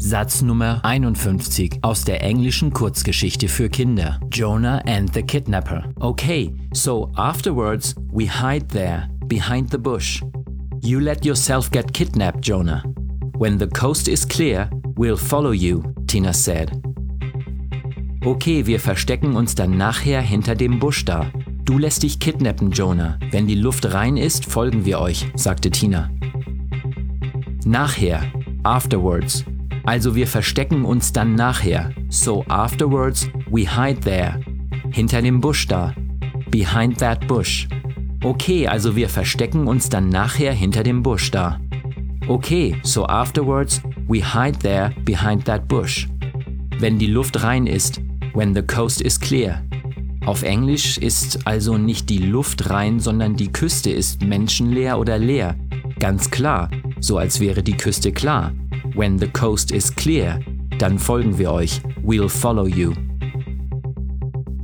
Satz Nummer 51 aus der englischen Kurzgeschichte für Kinder. Jonah and the Kidnapper. Okay, so afterwards we hide there, behind the bush. You let yourself get kidnapped, Jonah. When the coast is clear, we'll follow you, Tina said. Okay, wir verstecken uns dann nachher hinter dem Busch da. Du lässt dich kidnappen, Jonah. Wenn die Luft rein ist, folgen wir euch, sagte Tina. Nachher, afterwards, also wir verstecken uns dann nachher. So afterwards we hide there. Hinter dem Busch da. Behind that bush. Okay, also wir verstecken uns dann nachher hinter dem Busch da. Okay, so afterwards we hide there behind that bush. Wenn die Luft rein ist. When the coast is clear. Auf Englisch ist also nicht die Luft rein, sondern die Küste ist menschenleer oder leer. Ganz klar, so als wäre die Küste klar. When the coast is clear, dann folgen wir euch. We'll follow you.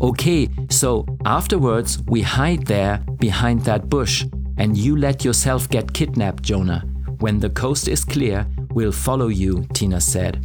Okay, so afterwards we hide there behind that bush, and you let yourself get kidnapped, Jonah. When the coast is clear, we'll follow you, Tina said.